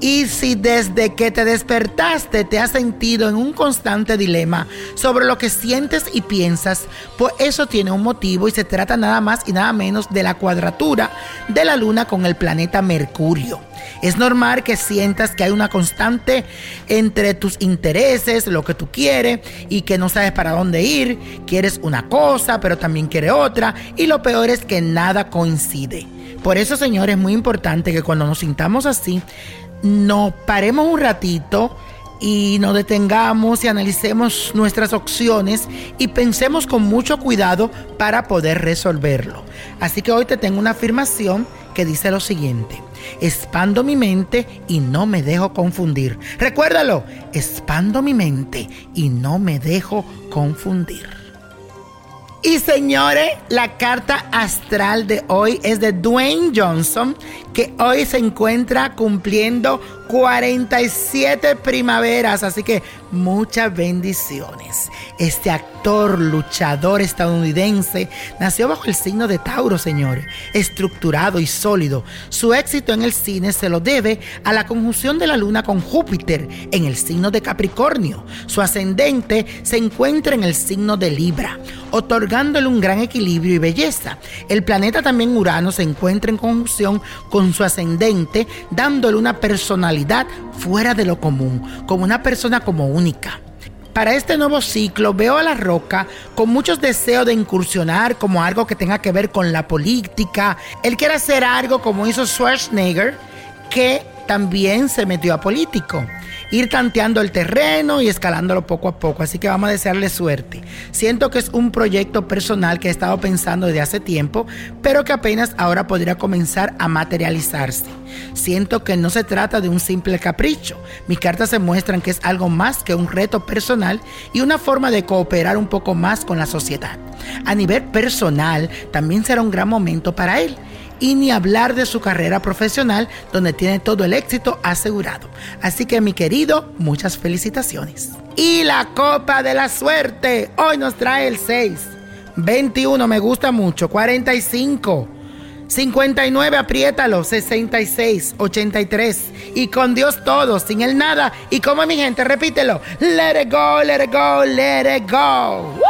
Y si desde que te despertaste te has sentido en un constante dilema sobre lo que sientes y piensas, pues eso tiene un motivo y se trata nada más y nada menos de la cuadratura de la luna con el planeta Mercurio. Es normal que sientas que hay una constante entre tus intereses, lo que tú quieres y que no sabes para dónde ir. Quieres una cosa, pero también quieres otra. Y lo peor es que nada coincide. Por eso, señores, es muy importante que cuando nos sintamos así, nos paremos un ratito y nos detengamos y analicemos nuestras opciones y pensemos con mucho cuidado para poder resolverlo. Así que hoy te tengo una afirmación que dice lo siguiente. Expando mi mente y no me dejo confundir. Recuérdalo, expando mi mente y no me dejo confundir. Y señores, la carta astral de hoy es de Dwayne Johnson, que hoy se encuentra cumpliendo 47 primaveras, así que muchas bendiciones. Este actor, luchador estadounidense, nació bajo el signo de Tauro, señores, estructurado y sólido. Su éxito en el cine se lo debe a la conjunción de la luna con Júpiter en el signo de Capricornio. Su ascendente se encuentra en el signo de Libra, otorgándole un gran equilibrio y belleza. El planeta también Urano se encuentra en conjunción con su ascendente, dándole una personalidad fuera de lo común, como una persona como única. Para este nuevo ciclo veo a la roca con muchos deseos de incursionar como algo que tenga que ver con la política. Él quiere hacer algo como hizo Schwarzenegger, que también se metió a político ir tanteando el terreno y escalándolo poco a poco. Así que vamos a desearle suerte. Siento que es un proyecto personal que he estado pensando desde hace tiempo, pero que apenas ahora podría comenzar a materializarse. Siento que no se trata de un simple capricho. Mis cartas se muestran que es algo más que un reto personal y una forma de cooperar un poco más con la sociedad. A nivel personal, también será un gran momento para él y ni hablar de su carrera profesional donde tiene todo el éxito asegurado. Así que mi querido, muchas felicitaciones. Y la copa de la suerte hoy nos trae el 6, 21 me gusta mucho, 45. 59, apriétalo, 66, 83. Y con Dios todo, sin el nada. Y como mi gente, repítelo. Let it go, let it go, let it go.